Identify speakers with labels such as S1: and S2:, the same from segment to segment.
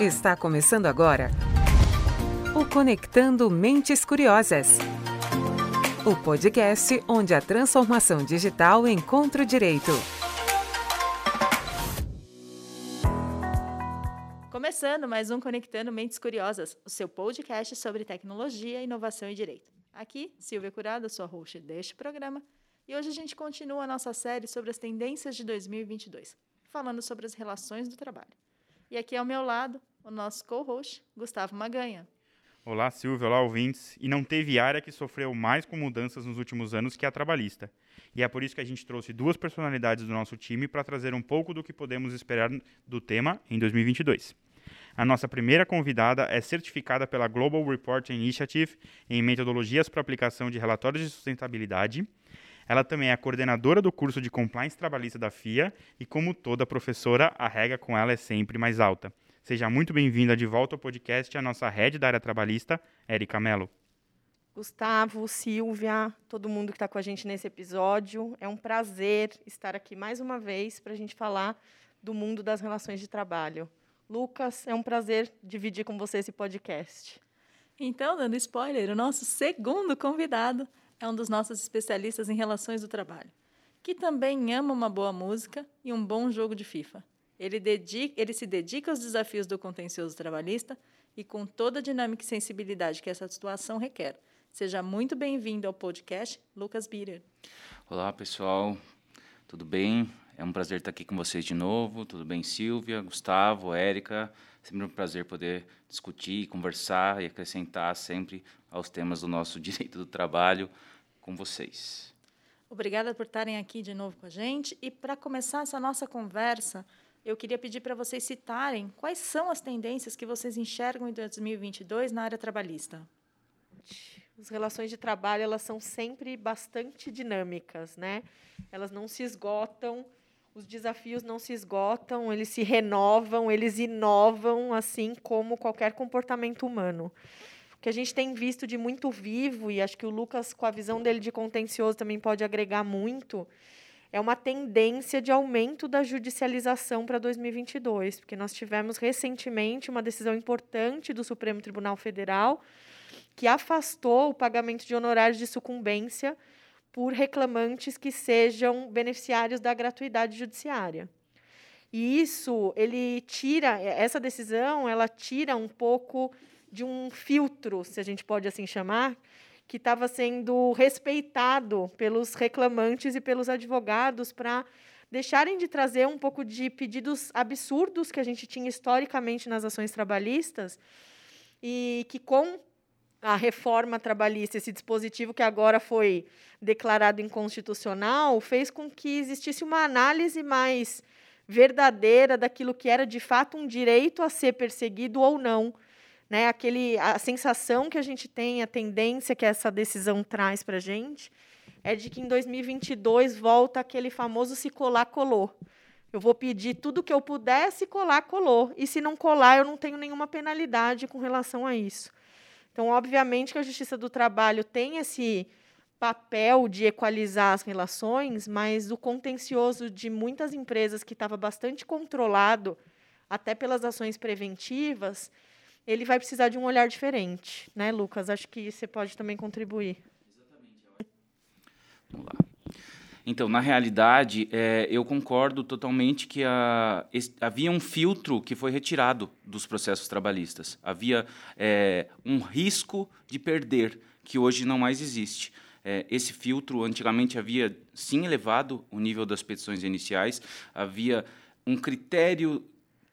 S1: Está começando agora o Conectando Mentes Curiosas. O podcast onde a transformação digital encontra o direito.
S2: Começando mais um Conectando Mentes Curiosas, o seu podcast sobre tecnologia, inovação e direito. Aqui, Silvia Curado, sua host deste programa, e hoje a gente continua a nossa série sobre as tendências de 2022, falando sobre as relações do trabalho. E aqui ao meu lado, o nosso co-host, Gustavo Maganha.
S3: Olá, Silvio, olá, ouvintes. E não teve área que sofreu mais com mudanças nos últimos anos que a trabalhista. E é por isso que a gente trouxe duas personalidades do nosso time para trazer um pouco do que podemos esperar do tema em 2022. A nossa primeira convidada é certificada pela Global Reporting Initiative em metodologias para aplicação de relatórios de sustentabilidade. Ela também é coordenadora do curso de compliance trabalhista da FIA e, como toda professora, a regra com ela é sempre mais alta. Seja muito bem-vinda de volta ao podcast, a nossa head da área trabalhista, Érica Mello.
S4: Gustavo, Silvia, todo mundo que está com a gente nesse episódio. É um prazer estar aqui mais uma vez para a gente falar do mundo das relações de trabalho. Lucas, é um prazer dividir com você esse podcast.
S2: Então, dando spoiler, o nosso segundo convidado é um dos nossos especialistas em relações do trabalho, que também ama uma boa música e um bom jogo de FIFA. Ele, dedica, ele se dedica aos desafios do contencioso trabalhista e com toda a dinâmica e sensibilidade que essa situação requer. Seja muito bem-vindo ao podcast Lucas Bitter.
S5: Olá, pessoal. Tudo bem? É um prazer estar aqui com vocês de novo. Tudo bem, Silvia, Gustavo, Érica? Sempre um prazer poder discutir, conversar e acrescentar sempre aos temas do nosso direito do trabalho com vocês.
S2: Obrigada por estarem aqui de novo com a gente. E para começar essa nossa conversa, eu queria pedir para vocês citarem quais são as tendências que vocês enxergam em 2022 na área trabalhista.
S4: As relações de trabalho elas são sempre bastante dinâmicas, né? Elas não se esgotam, os desafios não se esgotam, eles se renovam, eles inovam, assim como qualquer comportamento humano. O que a gente tem visto de muito vivo, e acho que o Lucas, com a visão dele de contencioso, também pode agregar muito, é uma tendência de aumento da judicialização para 2022, porque nós tivemos recentemente uma decisão importante do Supremo Tribunal Federal que afastou o pagamento de honorários de sucumbência por reclamantes que sejam beneficiários da gratuidade judiciária. E isso, ele tira essa decisão, ela tira um pouco de um filtro, se a gente pode assim chamar, que estava sendo respeitado pelos reclamantes e pelos advogados para deixarem de trazer um pouco de pedidos absurdos que a gente tinha historicamente nas ações trabalhistas e que com a reforma trabalhista, esse dispositivo que agora foi declarado inconstitucional, fez com que existisse uma análise mais verdadeira daquilo que era de fato um direito a ser perseguido ou não né? Aquele, a sensação que a gente tem, a tendência que essa decisão traz para a gente, é de que em 2022 volta aquele famoso se colar, colou. Eu vou pedir tudo que eu puder, se colar, colou. E se não colar, eu não tenho nenhuma penalidade com relação a isso. Então, obviamente que a Justiça do Trabalho tem esse papel de equalizar as relações, mas o contencioso de muitas empresas que estava bastante controlado, até pelas ações preventivas, ele vai precisar de um olhar diferente, né, Lucas? Acho que você pode também contribuir.
S5: Exatamente. Vamos lá. Então, na realidade, é, eu concordo totalmente que a, esse, havia um filtro que foi retirado dos processos trabalhistas. Havia é, um risco de perder, que hoje não mais existe. É, esse filtro, antigamente, havia sim elevado o nível das petições iniciais, havia um critério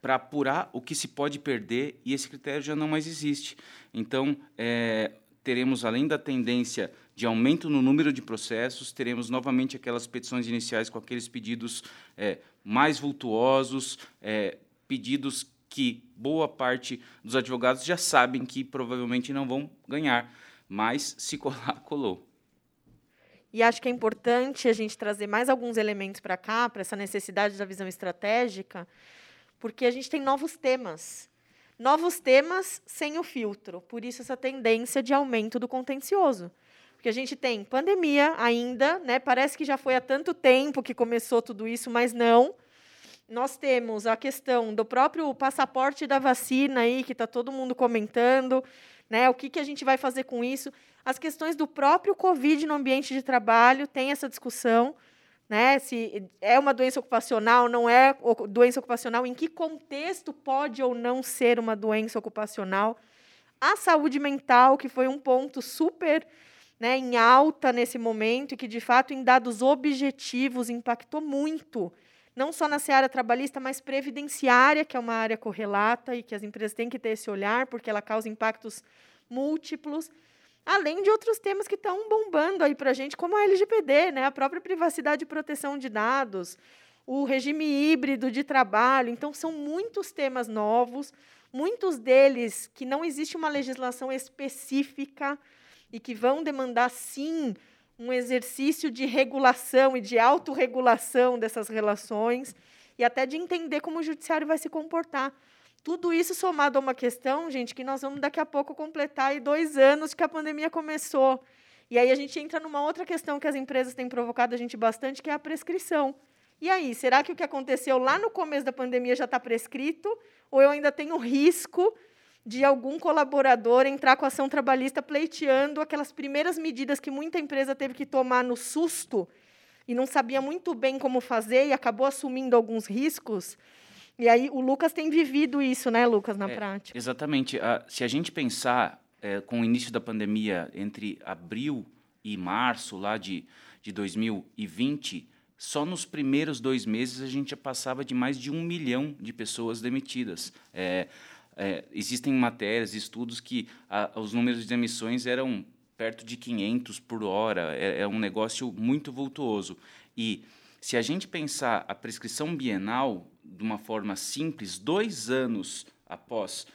S5: para apurar o que se pode perder e esse critério já não mais existe. Então, é, teremos, além da tendência de aumento no número de processos, teremos novamente aquelas petições iniciais com aqueles pedidos é, mais vultuosos, é, pedidos que boa parte dos advogados já sabem que provavelmente não vão ganhar, mas se colar, colou.
S4: E acho que é importante a gente trazer mais alguns elementos para cá, para essa necessidade da visão estratégica, porque a gente tem novos temas. Novos temas sem o filtro. Por isso, essa tendência de aumento do contencioso. Porque a gente tem pandemia ainda, né? parece que já foi há tanto tempo que começou tudo isso, mas não. Nós temos a questão do próprio passaporte da vacina aí, que está todo mundo comentando, né? O que, que a gente vai fazer com isso? As questões do próprio Covid no ambiente de trabalho, tem essa discussão, né? Se é uma doença ocupacional, não é doença ocupacional, em que contexto pode ou não ser uma doença ocupacional? A saúde mental, que foi um ponto super né, em alta nesse momento e que, de fato, em dados objetivos, impactou muito, não só na seara trabalhista, mas previdenciária, que é uma área correlata e que as empresas têm que ter esse olhar, porque ela causa impactos múltiplos, além de outros temas que estão bombando aí para a gente, como a LGPD, né, a própria privacidade e proteção de dados, o regime híbrido de trabalho. Então, são muitos temas novos, muitos deles que não existe uma legislação específica e que vão demandar, sim, um exercício de regulação e de autorregulação dessas relações e até de entender como o judiciário vai se comportar. Tudo isso somado a uma questão, gente, que nós vamos daqui a pouco completar aí dois anos que a pandemia começou. E aí a gente entra numa outra questão que as empresas têm provocado a gente bastante, que é a prescrição. E aí, será que o que aconteceu lá no começo da pandemia já está prescrito? Ou eu ainda tenho risco de algum colaborador entrar com ação trabalhista pleiteando aquelas primeiras medidas que muita empresa teve que tomar no susto e não sabia muito bem como fazer e acabou assumindo alguns riscos. E aí o Lucas tem vivido isso, né, Lucas, na
S5: é,
S4: prática.
S5: Exatamente. Uh, se a gente pensar é, com o início da pandemia entre abril e março lá de, de 2020, só nos primeiros dois meses a gente já passava de mais de um milhão de pessoas demitidas. É, é, existem matérias, estudos que a, os números de emissões eram perto de 500 por hora, é, é um negócio muito vultuoso. E se a gente pensar a prescrição bienal de uma forma simples, dois anos após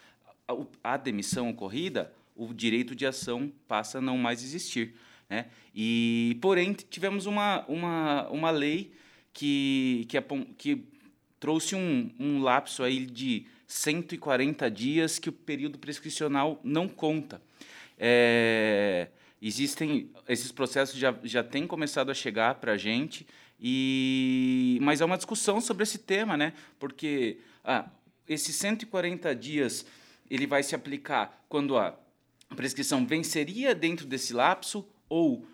S5: a, a demissão ocorrida, o direito de ação passa a não mais existir. Né? E, porém, tivemos uma, uma, uma lei que, que, que trouxe um, um lapso aí de 140 dias que o período prescricional não conta. É, existem esses processos já, já têm começado a chegar para a gente e mas é uma discussão sobre esse tema né porque ah, esses 140 dias ele vai se aplicar quando a prescrição venceria dentro desse lapso ou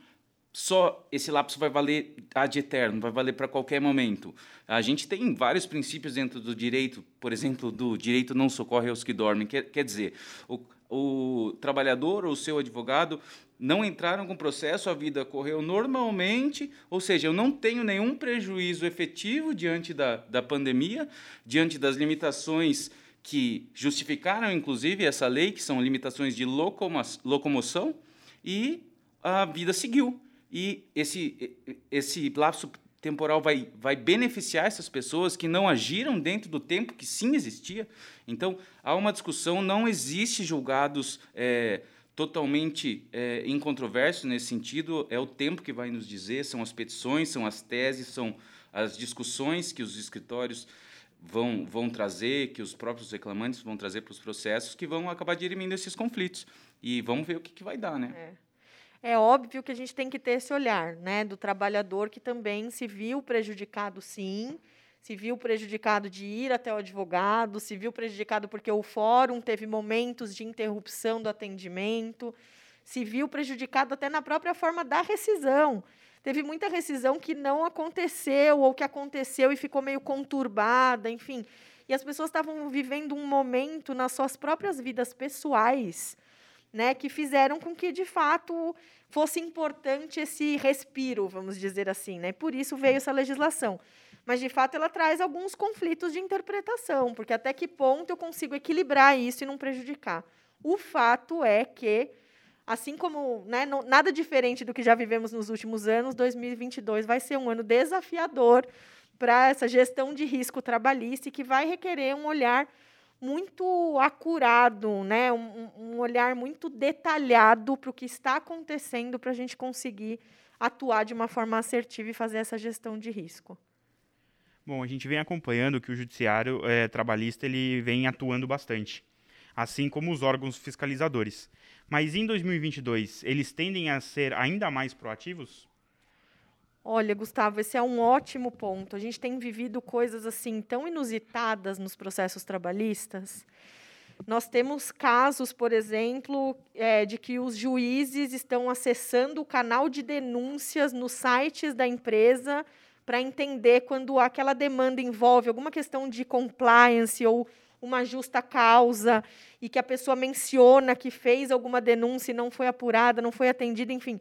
S5: só esse lapso vai valer ad eterno, vai valer para qualquer momento. A gente tem vários princípios dentro do direito, por exemplo, do direito não socorre aos que dormem. Quer, quer dizer, o, o trabalhador ou o seu advogado não entraram com processo, a vida correu normalmente, ou seja, eu não tenho nenhum prejuízo efetivo diante da, da pandemia, diante das limitações que justificaram, inclusive, essa lei, que são limitações de locomoção, e a vida seguiu. E esse, esse lapso temporal vai, vai beneficiar essas pessoas que não agiram dentro do tempo que sim existia. Então, há uma discussão, não existe julgados é, totalmente é, incontroversos nesse sentido, é o tempo que vai nos dizer, são as petições, são as teses, são as discussões que os escritórios vão, vão trazer, que os próprios reclamantes vão trazer para os processos, que vão acabar dirimindo esses conflitos. E vamos ver o que, que vai dar, né?
S4: É é óbvio que a gente tem que ter esse olhar, né, do trabalhador que também se viu prejudicado, sim, se viu prejudicado de ir até o advogado, se viu prejudicado porque o fórum teve momentos de interrupção do atendimento, se viu prejudicado até na própria forma da rescisão. Teve muita rescisão que não aconteceu ou que aconteceu e ficou meio conturbada, enfim. E as pessoas estavam vivendo um momento nas suas próprias vidas pessoais, né, que fizeram com que de fato fosse importante esse respiro, vamos dizer assim, né? Por isso veio essa legislação. Mas de fato ela traz alguns conflitos de interpretação, porque até que ponto eu consigo equilibrar isso e não prejudicar? O fato é que assim como né, não, nada diferente do que já vivemos nos últimos anos, 2022 vai ser um ano desafiador para essa gestão de risco trabalhista e que vai requerer um olhar muito acurado, né? um, um olhar muito detalhado para o que está acontecendo para a gente conseguir atuar de uma forma assertiva e fazer essa gestão de risco.
S3: Bom, a gente vem acompanhando que o judiciário é, trabalhista ele vem atuando bastante, assim como os órgãos fiscalizadores. Mas em 2022, eles tendem a ser ainda mais proativos?
S4: Olha, Gustavo, esse é um ótimo ponto. A gente tem vivido coisas assim tão inusitadas nos processos trabalhistas. Nós temos casos, por exemplo, é, de que os juízes estão acessando o canal de denúncias nos sites da empresa para entender quando aquela demanda envolve alguma questão de compliance ou uma justa causa e que a pessoa menciona que fez alguma denúncia e não foi apurada, não foi atendida, enfim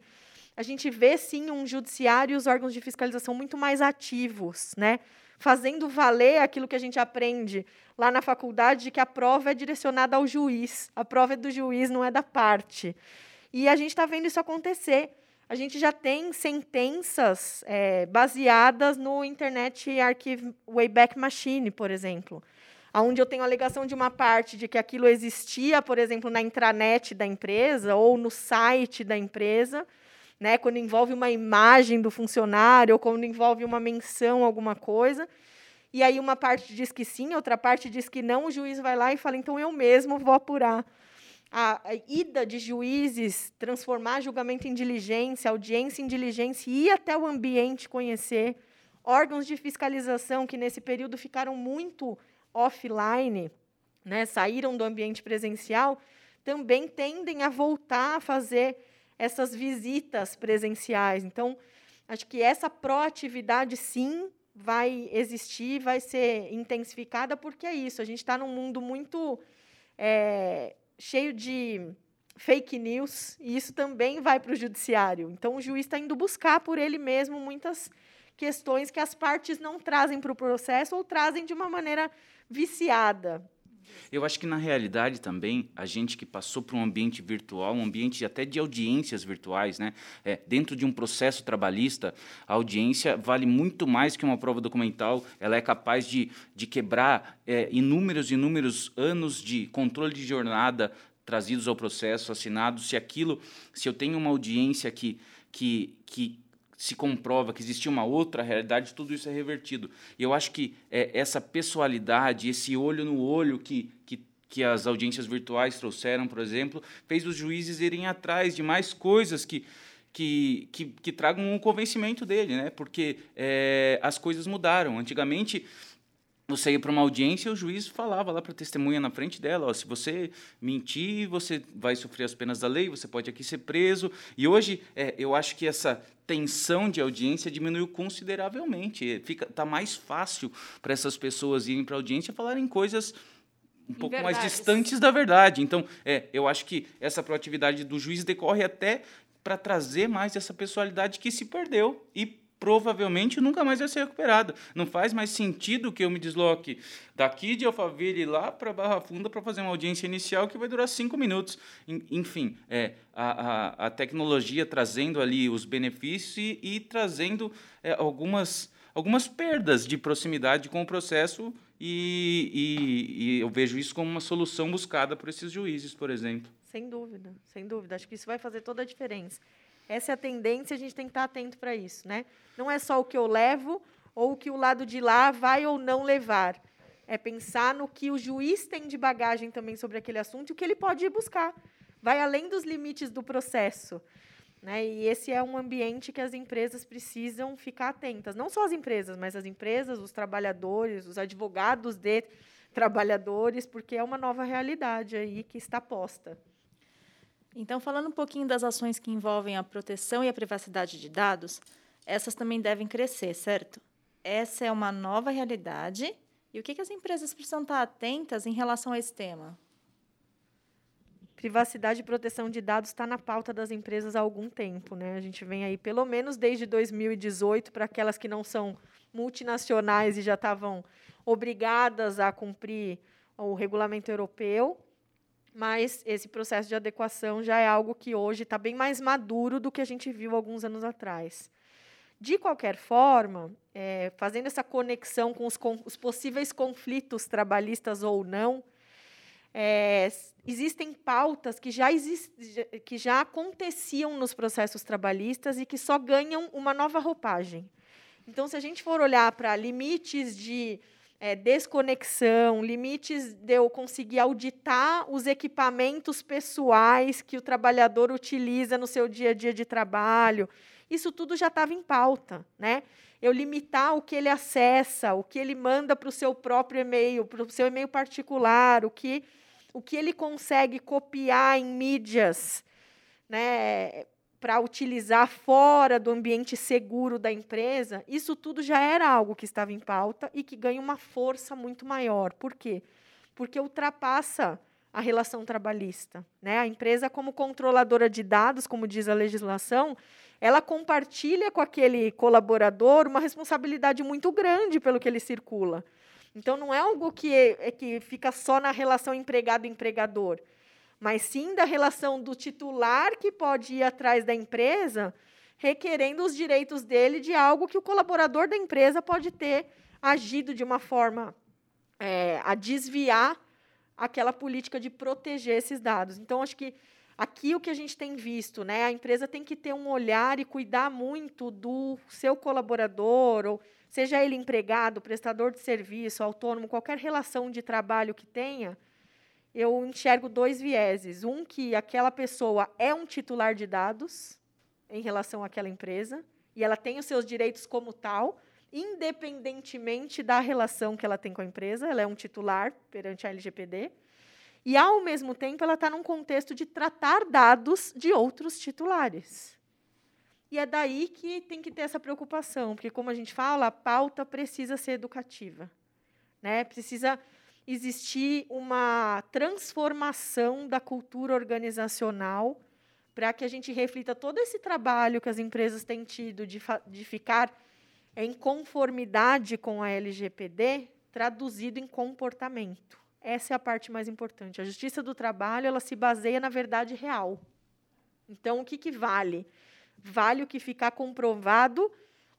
S4: a gente vê sim um judiciário e os órgãos de fiscalização muito mais ativos, né? fazendo valer aquilo que a gente aprende lá na faculdade, de que a prova é direcionada ao juiz, a prova é do juiz, não é da parte. E a gente está vendo isso acontecer. A gente já tem sentenças é, baseadas no Internet Archive Wayback Machine, por exemplo, onde eu tenho alegação de uma parte de que aquilo existia, por exemplo, na intranet da empresa ou no site da empresa, né? Quando envolve uma imagem do funcionário ou quando envolve uma menção alguma coisa. E aí uma parte diz que sim, outra parte diz que não, o juiz vai lá e fala, então eu mesmo vou apurar. A, ida de juízes, transformar julgamento em diligência, audiência em diligência, ir até o ambiente conhecer, órgãos de fiscalização que nesse período ficaram muito offline, né, saíram do ambiente presencial, também tendem a voltar a fazer essas visitas presenciais. Então, acho que essa proatividade, sim, vai existir, vai ser intensificada, porque é isso. A gente está num mundo muito é, cheio de fake news, e isso também vai para o judiciário. Então, o juiz está indo buscar por ele mesmo muitas questões que as partes não trazem para o processo ou trazem de uma maneira viciada.
S5: Eu acho que na realidade também a gente que passou por um ambiente virtual, um ambiente até de audiências virtuais, né? É, dentro de um processo trabalhista, a audiência vale muito mais que uma prova documental. Ela é capaz de, de quebrar é, inúmeros inúmeros anos de controle de jornada trazidos ao processo, assinados. Se aquilo, se eu tenho uma audiência que que, que se comprova que existia uma outra realidade, tudo isso é revertido. E eu acho que é, essa pessoalidade, esse olho no olho que, que, que as audiências virtuais trouxeram, por exemplo, fez os juízes irem atrás de mais coisas que, que, que, que tragam um convencimento dele, né? porque é, as coisas mudaram. Antigamente, você ia para uma audiência e o juiz falava lá para a testemunha na frente dela, ó, se você mentir, você vai sofrer as penas da lei, você pode aqui ser preso. E hoje, é, eu acho que essa tensão de audiência diminuiu consideravelmente. Fica tá mais fácil para essas pessoas irem para a audiência falarem coisas um pouco mais distantes da verdade. Então, é, eu acho que essa proatividade do juiz decorre até para trazer mais essa pessoalidade que se perdeu e provavelmente nunca mais vai ser recuperado. Não faz mais sentido que eu me desloque daqui de Alphaville lá para Barra Funda para fazer uma audiência inicial que vai durar cinco minutos. Enfim, é, a, a, a tecnologia trazendo ali os benefícios e, e trazendo é, algumas, algumas perdas de proximidade com o processo e, e, e eu vejo isso como uma solução buscada por esses juízes, por exemplo.
S4: Sem dúvida, sem dúvida. Acho que isso vai fazer toda a diferença. Essa é a tendência, a gente tem que estar atento para isso. Né? Não é só o que eu levo ou o que o lado de lá vai ou não levar. É pensar no que o juiz tem de bagagem também sobre aquele assunto e o que ele pode ir buscar. Vai além dos limites do processo. Né? E esse é um ambiente que as empresas precisam ficar atentas. Não só as empresas, mas as empresas, os trabalhadores, os advogados de trabalhadores, porque é uma nova realidade aí que está posta.
S2: Então, falando um pouquinho das ações que envolvem a proteção e a privacidade de dados, essas também devem crescer, certo? Essa é uma nova realidade. E o que, que as empresas precisam estar atentas em relação a esse tema?
S4: Privacidade e proteção de dados está na pauta das empresas há algum tempo. Né? A gente vem aí, pelo menos desde 2018, para aquelas que não são multinacionais e já estavam obrigadas a cumprir o regulamento europeu, mas esse processo de adequação já é algo que hoje está bem mais maduro do que a gente viu alguns anos atrás. De qualquer forma, é, fazendo essa conexão com os, com os, possíveis conflitos trabalhistas ou não, é, existem pautas que já, exist, que já aconteciam nos processos trabalhistas e que só ganham uma nova roupagem. Então, se a gente for olhar para limites de é, desconexão, limites de eu conseguir auditar os equipamentos pessoais que o trabalhador utiliza no seu dia a dia de trabalho isso tudo já estava em pauta, né? Eu limitar o que ele acessa, o que ele manda para o seu próprio e-mail, para o seu e-mail particular, o que, o que ele consegue copiar em mídias, né? Para utilizar fora do ambiente seguro da empresa, isso tudo já era algo que estava em pauta e que ganha uma força muito maior. Por quê? Porque ultrapassa a relação trabalhista. Né? A empresa, como controladora de dados, como diz a legislação, ela compartilha com aquele colaborador uma responsabilidade muito grande pelo que ele circula. Então, não é algo que, é, que fica só na relação empregado-empregador, mas sim da relação do titular que pode ir atrás da empresa, requerendo os direitos dele de algo que o colaborador da empresa pode ter agido de uma forma é, a desviar aquela política de proteger esses dados. Então, acho que aqui o que a gente tem visto, né, a empresa tem que ter um olhar e cuidar muito do seu colaborador, ou seja ele empregado, prestador de serviço, autônomo, qualquer relação de trabalho que tenha, eu enxergo dois vieses. Um, que aquela pessoa é um titular de dados em relação àquela empresa, e ela tem os seus direitos como tal, independentemente da relação que ela tem com a empresa, ela é um titular perante a LGPD, e, ao mesmo tempo, ela está num contexto de tratar dados de outros titulares. E é daí que tem que ter essa preocupação, porque, como a gente fala, a pauta precisa ser educativa. Né? Precisa existir uma transformação da cultura organizacional para que a gente reflita todo esse trabalho que as empresas têm tido de, de ficar em conformidade com a LGPD traduzido em comportamento. Essa é a parte mais importante. A justiça do trabalho ela se baseia na verdade real. Então, o que, que vale? Vale o que ficar comprovado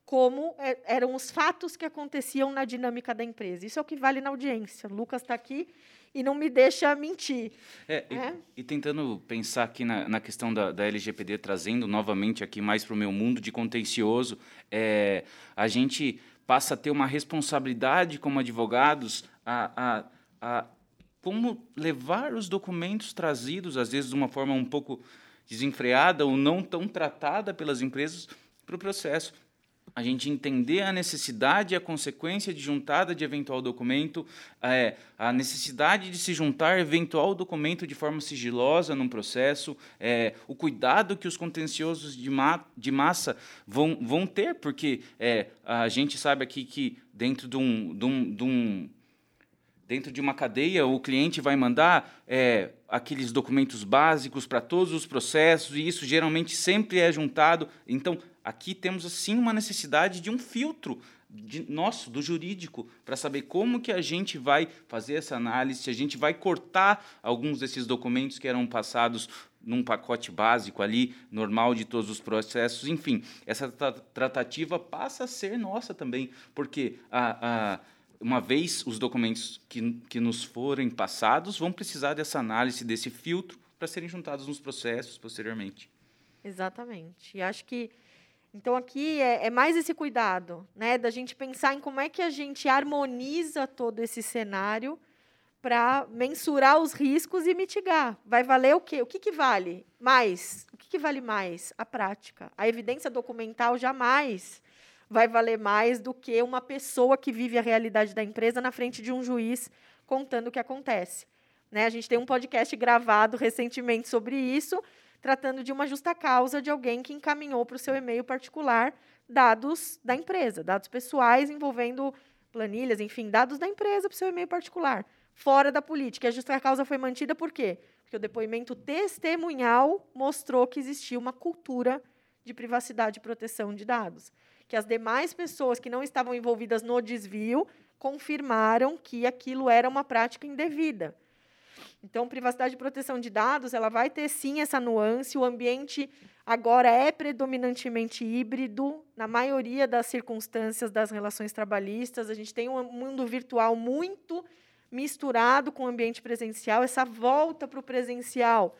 S4: como é, eram os fatos que aconteciam na dinâmica da empresa. Isso é o que vale na audiência. O Lucas está aqui e não me deixa mentir.
S5: É, é? E, e, tentando pensar aqui na, na questão da, da, LGPD, trazendo novamente aqui mais para o meu mundo de contencioso, é, a gente passa a ter uma responsabilidade como advogados a, a, a como levar os documentos trazidos, às vezes de uma forma um pouco desenfreada ou não tão tratada pelas empresas, para o processo a gente entender a necessidade e a consequência de juntada de eventual documento, é, a necessidade de se juntar eventual documento de forma sigilosa num processo, é, o cuidado que os contenciosos de, ma de massa vão, vão ter, porque é, a gente sabe aqui que dentro de um, de um, de um dentro de uma cadeia, o cliente vai mandar é, aqueles documentos básicos para todos os processos, e isso geralmente sempre é juntado. Então, aqui temos sim uma necessidade de um filtro de, nosso, do jurídico, para saber como que a gente vai fazer essa análise, se a gente vai cortar alguns desses documentos que eram passados num pacote básico ali, normal de todos os processos. Enfim, essa tratativa passa a ser nossa também, porque a, a uma vez os documentos que, que nos forem passados vão precisar dessa análise, desse filtro, para serem juntados nos processos posteriormente.
S4: Exatamente. E acho que então, aqui é, é, mais esse cuidado, né, da gente pensar em como é que a gente harmoniza todo esse cenário para mensurar os riscos e mitigar. Vai valer o quê? O que, que vale mais? O que, que vale mais? A prática. A evidência documental jamais vai valer mais do que uma pessoa que vive a realidade da empresa na frente de um juiz contando o que acontece. Né? A gente tem um podcast gravado recentemente sobre isso, tratando de uma justa causa de alguém que encaminhou para o seu e-mail particular dados da empresa, dados pessoais envolvendo planilhas, enfim, dados da empresa para o seu e-mail particular, fora da política. A justa causa foi mantida por quê? Porque o depoimento testemunhal mostrou que existia uma cultura de privacidade e proteção de dados. Que as demais pessoas que não estavam envolvidas no desvio confirmaram que aquilo era uma prática indevida. Então, privacidade e proteção de dados, ela vai ter sim essa nuance. O ambiente agora é predominantemente híbrido, na maioria das circunstâncias das relações trabalhistas. A gente tem um mundo virtual muito misturado com o ambiente presencial. Essa volta para o presencial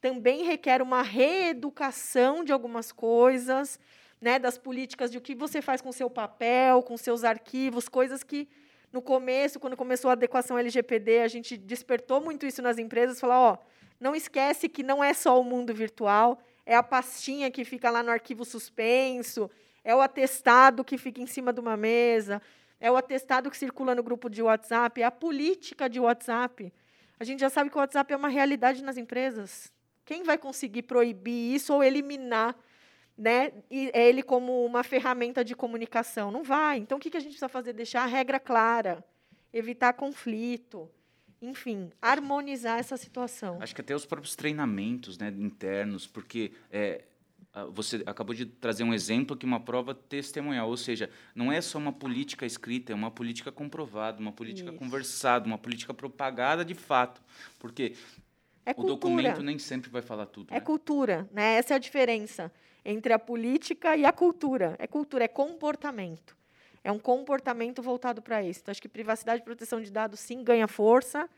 S4: também requer uma reeducação de algumas coisas, né, das políticas de o que você faz com seu papel, com seus arquivos, coisas que no começo, quando começou a adequação LGPD, a gente despertou muito isso nas empresas, falar, ó, não esquece que não é só o mundo virtual, é a pastinha que fica lá no arquivo suspenso, é o atestado que fica em cima de uma mesa, é o atestado que circula no grupo de WhatsApp, é a política de WhatsApp. A gente já sabe que o WhatsApp é uma realidade nas empresas. Quem vai conseguir proibir isso ou eliminar né, ele como uma ferramenta de comunicação? Não vai. Então, o que a gente precisa fazer? Deixar a regra clara, evitar conflito, enfim, harmonizar essa situação.
S5: Acho que até os próprios treinamentos né, internos, porque é, você acabou de trazer um exemplo que uma prova testemunhal, ou seja, não é só uma política escrita, é uma política comprovada, uma política Isso. conversada, uma política propagada de fato, porque é o documento nem sempre vai falar tudo.
S4: É né? cultura, né? Essa é a diferença entre a política e a cultura. É cultura, é comportamento. É um comportamento voltado para isso. Então, acho que privacidade e proteção de dados, sim, ganha força,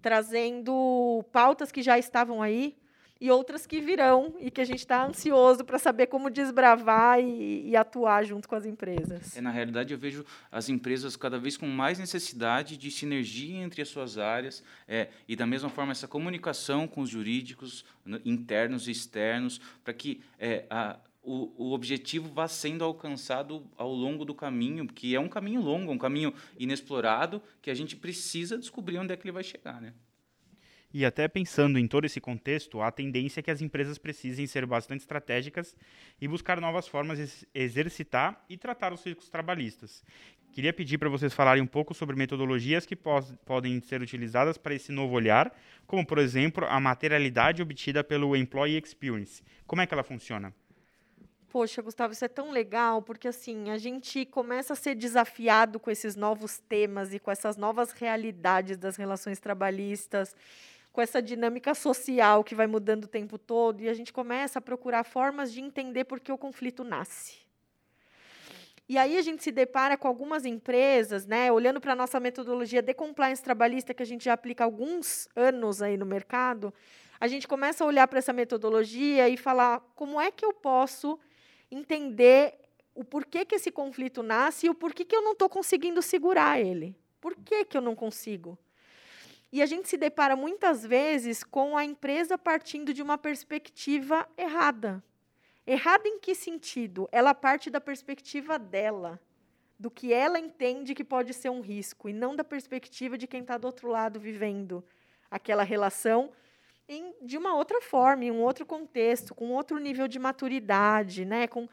S4: trazendo pautas que já estavam aí, e outras que virão e que a gente está ansioso para saber como desbravar e, e, atuar junto com as empresas.
S5: É, na realidade, eu vejo as empresas cada vez com mais necessidade de sinergia entre as suas áreas é, e, da mesma forma, essa comunicação com os jurídicos internos e externos para que é, a, o, o objetivo vá sendo alcançado ao longo do caminho, que é um caminho longo, um caminho inexplorado, que a gente precisa descobrir onde é que ele vai chegar. Né?
S3: E até pensando em todo esse contexto, a tendência é que as empresas precisem ser bastante estratégicas e buscar novas formas de exercitar e tratar os riscos trabalhistas. Queria pedir para vocês falarem um pouco sobre metodologias que podem ser utilizadas para esse novo olhar, como, por exemplo, a materialidade obtida pelo Employee Experience. Como é que ela funciona?
S4: Poxa, Gustavo, isso é tão legal, porque assim, a gente começa a ser desafiado com esses novos temas e com essas novas realidades das relações trabalhistas com essa dinâmica social que vai mudando o tempo todo, e a gente começa a procurar formas de entender por que o conflito nasce. E aí a gente se depara com algumas empresas, né, olhando para a nossa metodologia de compliance trabalhista, que a gente já aplica há alguns anos aí no mercado, a gente começa a olhar para essa metodologia e falar como é que eu posso entender o porquê que esse conflito nasce e o porquê que eu não estou conseguindo segurar ele. Por que, que eu não consigo? E a gente se depara muitas vezes com a empresa partindo de uma perspectiva errada. Errada em que sentido? Ela parte da perspectiva dela, do que ela entende que pode ser um risco, e não da perspectiva de quem está do outro lado vivendo aquela relação em, de uma outra forma, em um outro contexto, com outro nível de maturidade, né? com,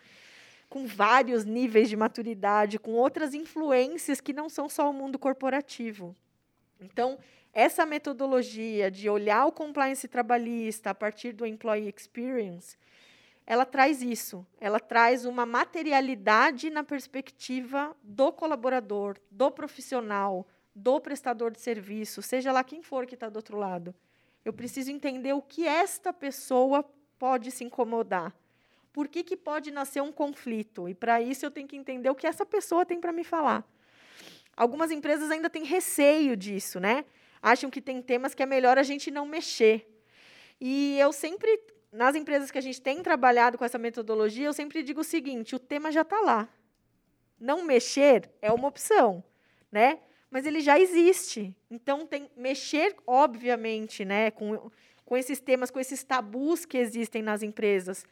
S4: com vários níveis de maturidade, com outras influências que não são só o mundo corporativo. Então, essa metodologia de olhar o compliance trabalhista a partir do employee experience, ela traz isso. Ela traz uma materialidade na perspectiva do colaborador, do profissional, do prestador de serviço, seja lá quem for que está do outro lado. Eu preciso entender o que esta pessoa pode se incomodar. Por que, que pode nascer um conflito? E para isso eu tenho que entender o que essa pessoa tem para me falar. Algumas empresas ainda têm receio disso, né? acham que tem temas que é melhor a gente não mexer. E eu sempre, nas empresas que a gente tem trabalhado com essa metodologia, eu sempre digo o seguinte: o tema já está lá. Não mexer é uma opção, né? Mas ele já existe. Então, tem mexer, obviamente, né, com, com esses temas, com esses tabus que existem nas empresas,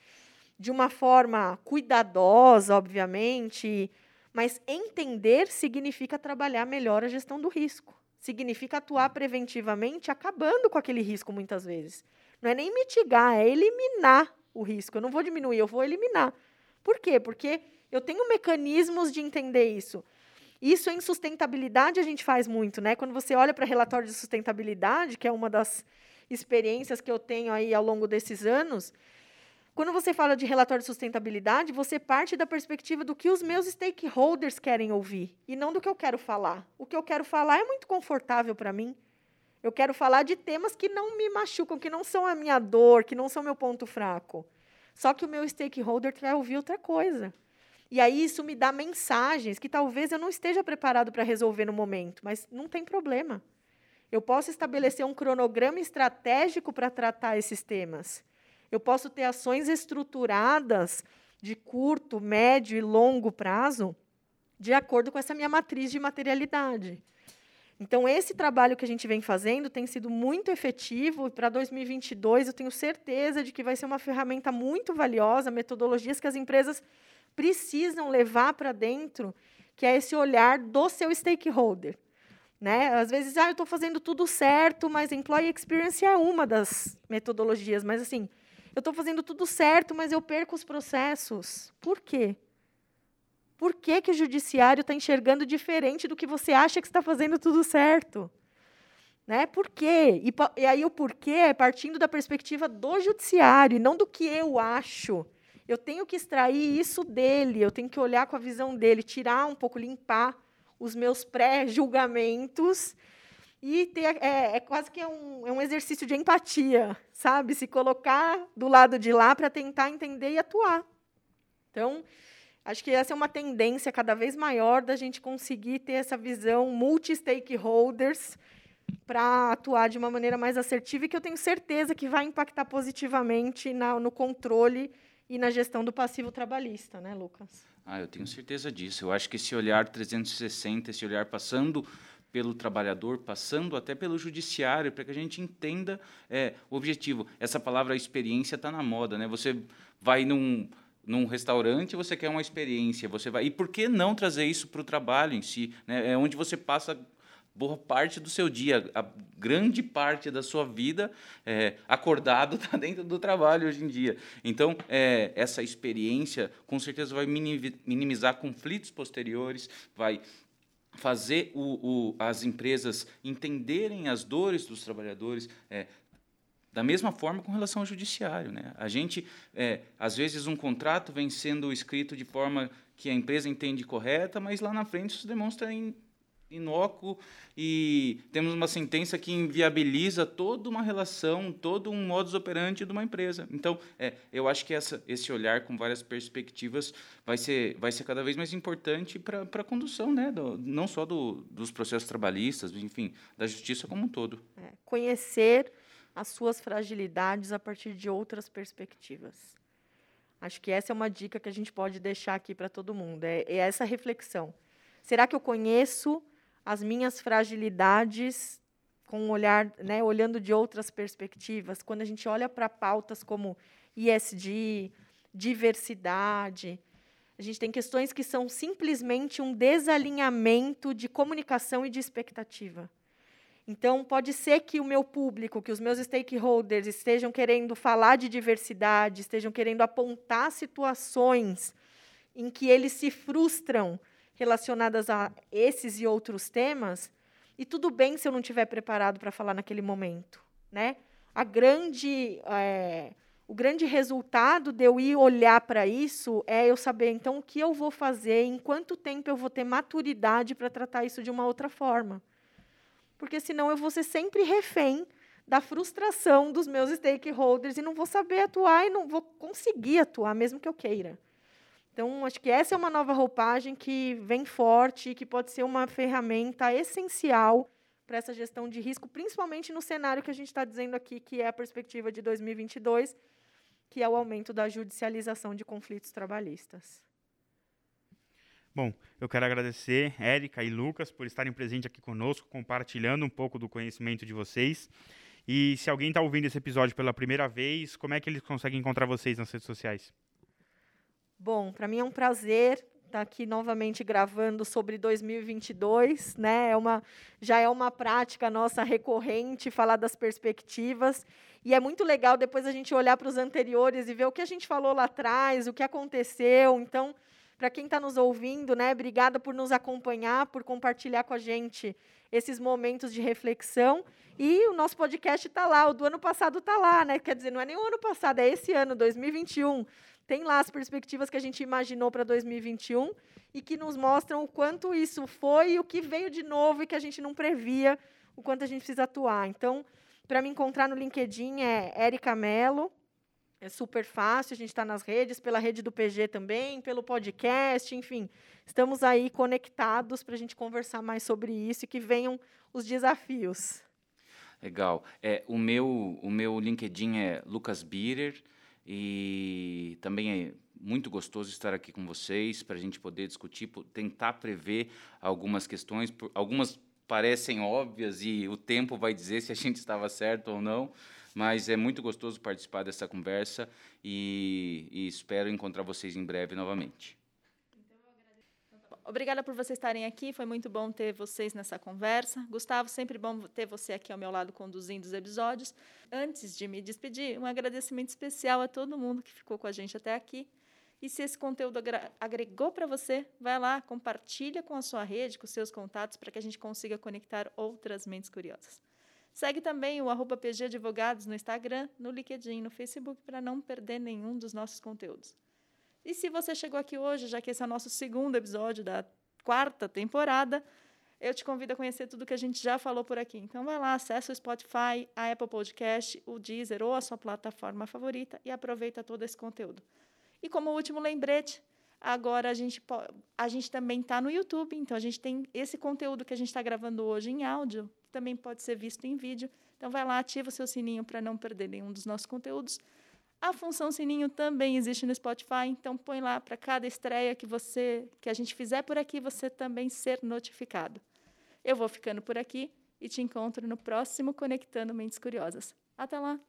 S4: de uma forma cuidadosa, obviamente, mas entender significa trabalhar melhor a gestão do risco. Significa atuar preventivamente, acabando com aquele risco muitas vezes. Não é nem mitigar, é eliminar o risco. Eu não vou diminuir, eu vou eliminar. Por quê? Porque eu tenho mecanismos de entender isso. Isso em sustentabilidade a gente faz muito, né? Quando você olha para relatório de sustentabilidade, que é uma das experiências que eu tenho aí ao longo desses anos, quando você fala de relatório de sustentabilidade, você parte da perspectiva do que os meus stakeholders querem ouvir e não do que eu quero falar. O que eu quero falar é muito confortável para mim. Eu quero falar de temas que não me machucam, que não são a minha dor, que não são meu ponto fraco. Só que o meu stakeholder quer ouvir outra coisa. E aí isso me dá mensagens que talvez eu não esteja preparado para resolver no momento, mas não tem problema. Eu posso estabelecer um cronograma estratégico para tratar esses temas. Eu posso ter ações estruturadas de curto, médio e longo prazo de acordo com essa minha matriz de materialidade. Então, esse trabalho que a gente vem fazendo tem sido muito efetivo. Para 2022, eu tenho certeza de que vai ser uma ferramenta muito valiosa, metodologias que as empresas precisam levar para dentro, que é esse olhar do seu stakeholder. Né? Às vezes, ah, eu estou fazendo tudo certo, mas Employee Experience é uma das metodologias. Mas, assim, eu estou fazendo tudo certo, mas eu perco os processos. Por quê? Por que, que o judiciário está enxergando diferente do que você acha que está fazendo tudo certo? Né? Por quê? E, e aí o porquê é partindo da perspectiva do judiciário, e não do que eu acho. Eu tenho que extrair isso dele, eu tenho que olhar com a visão dele, tirar um pouco, limpar os meus pré-julgamentos e ter, é, é, quase que é um, é um exercício de empatia, sabe? Se colocar do lado de lá para tentar entender e atuar. Então, Acho que essa é uma tendência cada vez maior da gente conseguir ter essa visão multi-stakeholders para atuar de uma maneira mais assertiva e que eu tenho certeza que vai impactar positivamente na, no controle e na gestão do passivo trabalhista, né, Lucas?
S5: Ah, eu tenho certeza disso. Eu acho que esse olhar 360, esse olhar passando pelo trabalhador, passando até pelo judiciário, para que a gente entenda é, o objetivo. Essa palavra experiência está na moda, né? Você vai num num restaurante você quer uma experiência, você vai. E por que não trazer isso para o trabalho em si? Né? É onde você passa boa parte do seu dia, a grande parte da sua vida é, acordado está dentro do trabalho hoje em dia. Então, é, essa experiência com certeza vai minimizar conflitos posteriores, vai fazer o, o, as empresas entenderem as dores dos trabalhadores, é, da mesma forma com relação ao judiciário. Né? A gente, é, às vezes, um contrato vem sendo escrito de forma que a empresa entende correta, mas lá na frente isso demonstra inócuo e temos uma sentença que inviabiliza toda uma relação, todo um modus operandi de uma empresa. Então, é, eu acho que essa, esse olhar com várias perspectivas vai ser, vai ser cada vez mais importante para a condução, né, do, não só do, dos processos trabalhistas, enfim, da justiça como um todo.
S4: É, conhecer as suas fragilidades a partir de outras perspectivas. Acho que essa é uma dica que a gente pode deixar aqui para todo mundo, é, é essa reflexão. Será que eu conheço as minhas fragilidades com um olhar, né, olhando de outras perspectivas? Quando a gente olha para pautas como ISD, diversidade, a gente tem questões que são simplesmente um desalinhamento de comunicação e de expectativa. Então, pode ser que o meu público, que os meus stakeholders estejam querendo falar de diversidade, estejam querendo apontar situações em que eles se frustram relacionadas a esses e outros temas, e tudo bem se eu não estiver preparado para falar naquele momento, né? A grande, é, o grande resultado de eu ir olhar para isso é eu saber então o que eu vou fazer, em quanto tempo eu vou ter maturidade para tratar isso de uma outra forma porque senão eu vou ser sempre refém da frustração dos meus stakeholders e não vou saber atuar e não vou conseguir atuar, mesmo que eu queira. Então, acho que essa é uma nova roupagem que vem forte e que pode ser uma ferramenta essencial para essa gestão de risco, principalmente no cenário que a gente está dizendo aqui, que é a perspectiva de 2022, que é o aumento da judicialização de conflitos trabalhistas.
S3: Bom, eu quero agradecer Érica e Lucas por estarem presentes aqui conosco, compartilhando um pouco do conhecimento de vocês. E se alguém está ouvindo esse episódio pela primeira vez, como é que eles conseguem encontrar vocês nas redes sociais?
S4: Bom, para mim é um prazer estar tá aqui novamente gravando sobre 2022, né? É uma, já é uma prática nossa recorrente falar das perspectivas. E é muito legal depois a gente olhar para os anteriores e ver o que a gente falou lá atrás, o que aconteceu. Então, para quem está nos ouvindo, né, obrigada por nos acompanhar, por compartilhar com a gente esses momentos de reflexão. E o nosso podcast está lá, o do ano passado está lá, né? Quer dizer, não é nem o ano passado, é esse ano, 2021. Tem lá as perspectivas que a gente imaginou para 2021 e que nos mostram o quanto isso foi e o que veio de novo e que a gente não previa, o quanto a gente precisa atuar. Então, para me encontrar no LinkedIn é Érica Mello. É super fácil, a gente está nas redes, pela rede do PG também, pelo podcast, enfim. Estamos aí conectados para a gente conversar mais sobre isso e que venham os desafios.
S5: Legal. É, o, meu, o meu LinkedIn é Lucas Bierer e também é muito gostoso estar aqui com vocês para a gente poder discutir, tentar prever algumas questões, algumas parecem óbvias e o tempo vai dizer se a gente estava certo ou não, mas é muito gostoso participar dessa conversa e, e espero encontrar vocês em breve novamente.
S2: Obrigada por vocês estarem aqui, foi muito bom ter vocês nessa conversa. Gustavo, sempre bom ter você aqui ao meu lado conduzindo os episódios. Antes de me despedir, um agradecimento especial a todo mundo que ficou com a gente até aqui. E se esse conteúdo agregou para você, vai lá, compartilha com a sua rede, com seus contatos, para que a gente consiga conectar outras mentes curiosas. Segue também o arroba PG Advogados no Instagram, no LinkedIn, no Facebook, para não perder nenhum dos nossos conteúdos. E se você chegou aqui hoje, já que esse é o nosso segundo episódio da quarta temporada, eu te convido a conhecer tudo que a gente já falou por aqui. Então vai lá, acessa o Spotify, a Apple Podcast, o Deezer ou a sua plataforma favorita e aproveita todo esse conteúdo. E como último lembrete, agora a gente, a gente também está no YouTube, então a gente tem esse conteúdo que a gente está gravando hoje em áudio, que também pode ser visto em vídeo. Então vai lá, ativa o seu sininho para não perder nenhum dos nossos conteúdos. A função sininho também existe no Spotify, então põe lá para cada estreia que você que a gente fizer por aqui, você também ser notificado. Eu vou ficando por aqui e te encontro no próximo Conectando Mentes Curiosas. Até lá.